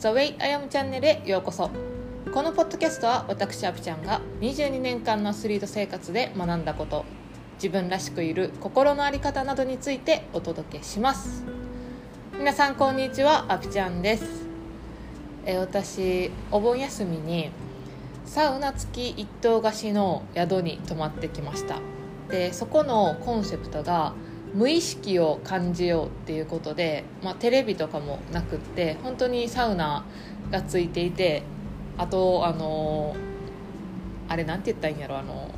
The Way I Am チャンネルへようこそ。このポッドキャストは私アピちゃんが22年間のアスリート生活で学んだこと自分らしくいる心の在り方などについてお届けします。皆さんこんにちはアピちゃんです。え私お盆休みにサウナ付き一棟貸しの宿に泊まってきました。でそこのコンセプトが無意識を感じようっていうことで、まあ、テレビとかもなくって本当にサウナがついていてあとあのあれなんて言ったらいいんやろあの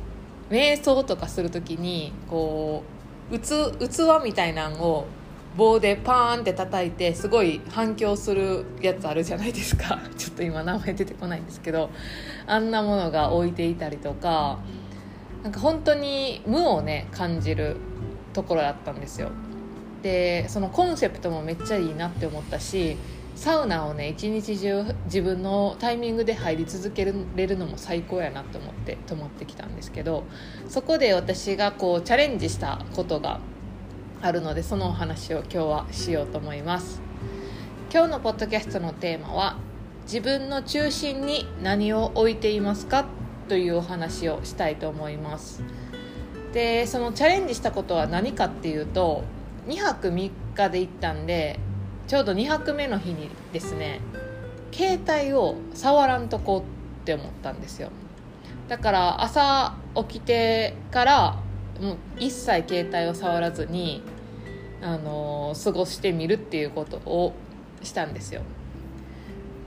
瞑想とかする時にこう器器みたいなんを棒でパーンって叩いてすごい反響するやつあるじゃないですか。ちょっと今名前出てこないんですけどあんなものが置いていたりとかなんか本当に無をね感じるところだったんですよ。でそのコンセプトもめっちゃいいなって思ったしサウナをね一日中自分のタイミングで入り続けれるのも最高やなと思って泊まってきたんですけどそこで私がこうチャレンジしたことがあるのでそのお話を今日はしようと思います。今日のポッドキャストのテーマは自分の中心に何を置いていますか？というお話をしたいと思います。でそのチャレンジしたことは何かっていうと2泊3日で行ったんでちょうど2泊目の日にですね携帯を触らんとこって思ったんですよ。だから朝起きてからもう一切携帯を触らずに、あの過ごしてみるっていうことをしたんですよ。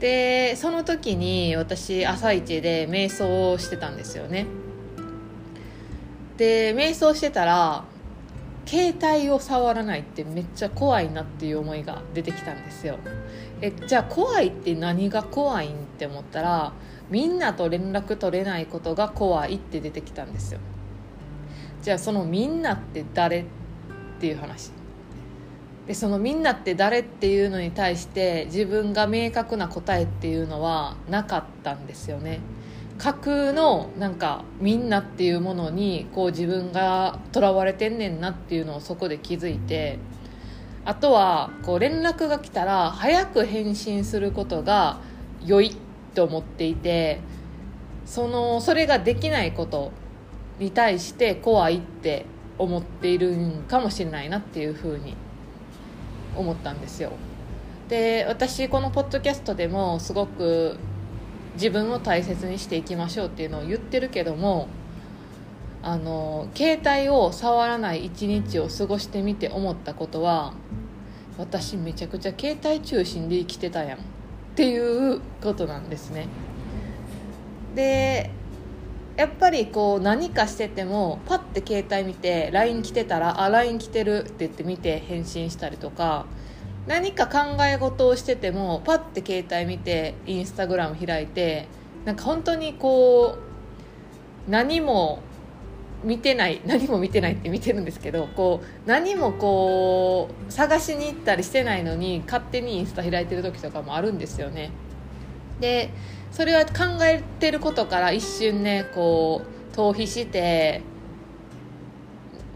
でその時に私朝一で瞑想をしてたんですよね。で瞑想してたら携帯を触らないってめっちゃ怖いなっていう思いが出てきたんですよ。えじゃあ怖いって何が怖いんって思ったらみんなと連絡取れないことが怖いって出てきたんですよ。じゃあそのみんなって誰っていう話。でそのみんなって誰っていうのに対して自分が明確な答えっていうのはなかったんですよね。架空のなんかみんなっていうものにこう自分がとらわれてんねんなっていうのをそこで気づいてあとはこう連絡が来たら早く返信することが良いと思っていてそのそれができないことに対して怖いって思っているんかもしれないなっていうふうに思ったんですよ。で私このポッドキャストでもすごく自分を大切にしていきましょうっていうのを言ってるけどもあの携帯を触らない一日を過ごしてみて思ったことは私めちゃくちゃ携帯中心で生きてたやんっていうことなんですね。でやっぱりこう何かしててもパッて携帯見て LINE 来てたら「あ LINE 来てる」って言って見て返信したりとか何か考え事をしててもパッて携帯見てインスタグラム開いてなんか本当にこう何も見てない何も見てないって見てるんですけどこう何もこう探しに行ったりしてないのに勝手にインスタ開いてる時とかもあるんですよね。でそれは考えてることから一瞬ねこう逃避して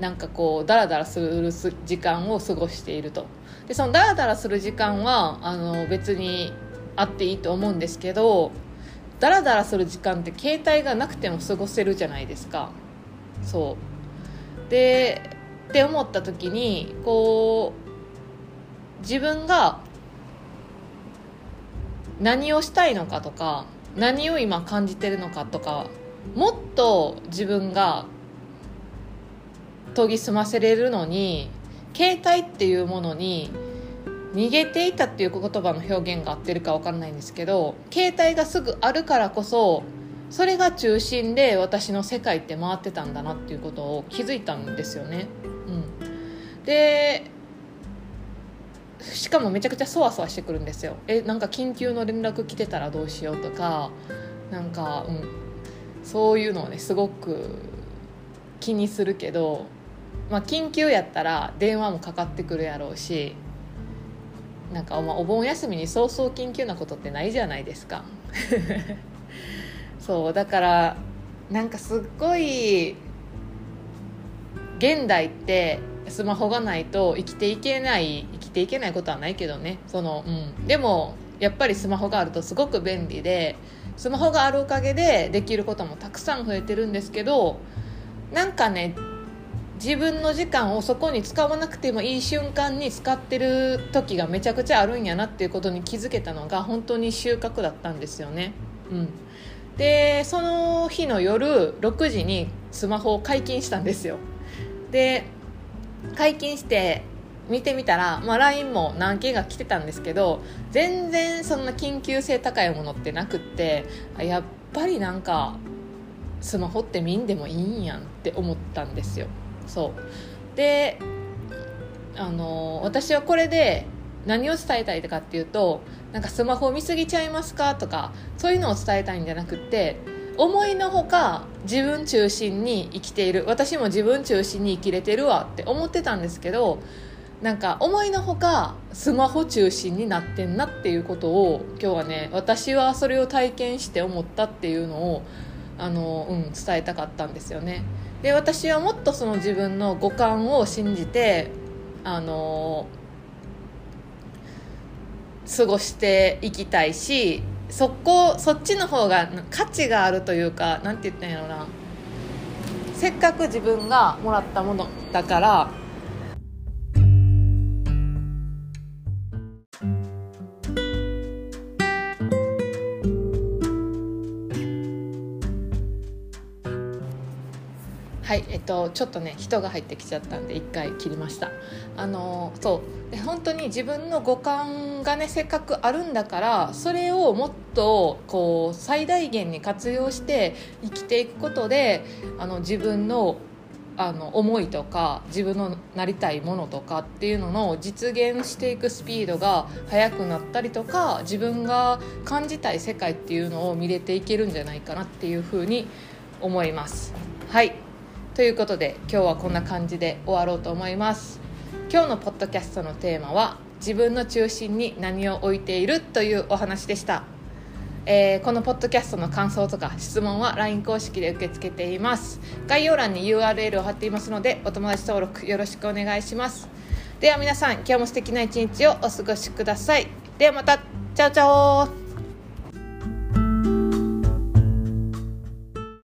なんかこうダラダラする時間を過ごしていると。でそのダラダラする時間はあの別にあっていいと思うんですけどダラダラする時間って携帯がなくても過ごせるじゃないですか。そう。でって思った時にこう自分が何をしたいのかとか何を今感じてるのかとかもっと自分が研ぎ澄ませれるのに携帯っていうものに逃げていたっていう言葉の表現が合ってるか分かんないんですけど携帯がすぐあるからこそそれが中心で私の世界って回ってたんだなっていうことを気づいたんですよね。うん、でしかもめちゃくちゃそわそわしてくるんですよ。えなんか緊急の連絡来てたらどうしようとかなんか、うん、そういうのをねすごく気にするけどまあ、緊急やったら電話もかかってくるやろうしなんか、まあ、お盆休みにそうそう緊急なことってないじゃないですか。そうだからなんかすっごい現代ってスマホがないと生きていけない生きていけないことはないけどね。その、うん、でもやっぱりスマホがあるとすごく便利でスマホがあるおかげでできることもたくさん増えてるんですけどなんかね自分の時間をそこに使わなくてもいい瞬間に使ってる時がめちゃくちゃあるんやなっていうことに気づけたのが本当に収穫だったんですよね。うん、でその日の夜6時にスマホを解禁したんですよ。で解禁して見てみたら、まあ、LINE も何件が来てたんですけど全然そんな緊急性高いものってなくってやっぱりなんかスマホって見んでもいいんやんって思ったんですよそうであの私はこれで何を伝えたいかっていうとなんかスマホ見すぎちゃいますかとかそういうのを伝えたいんじゃなくって思いのほか自分中心に生きている私も自分中心に生きれてるわって思ってたんですけどなんか思いのほかスマホ中心になってんなっていうことを今日はね私はそれを体験して思ったっていうのをあの、うん、伝えたかったんですよね。で私はもっとその自分の五感を信じてあの過ごしていきたいしそこそっちの方が価値があるというか何て言ったんやろな。せっかく自分がもらったものだからはいえっとちょっとね人が入ってきちゃったんで一回切りました。あのそう。で本当に自分の五感がねせっかくあるんだからそれをもっとこう最大限に活用して生きていくことであの自分のあの思いとか自分のなりたいものとかっていうのの実現していくスピードが速くなったりとか自分が感じたい世界っていうのを見れていけるんじゃないかなっていうふうに思います。はい。ということで今日はこんな感じで終わろうと思います。今日のポッドキャストのテーマは自分の中心に何を置いているというお話でした、えー、このポッドキャストの感想とか質問は LINE 公式で受け付けています。概要欄に URL を貼っていますのでお友達登録よろしくお願いします。では皆さん今日も素敵な一日をお過ごしください。ではまたチャオチャオ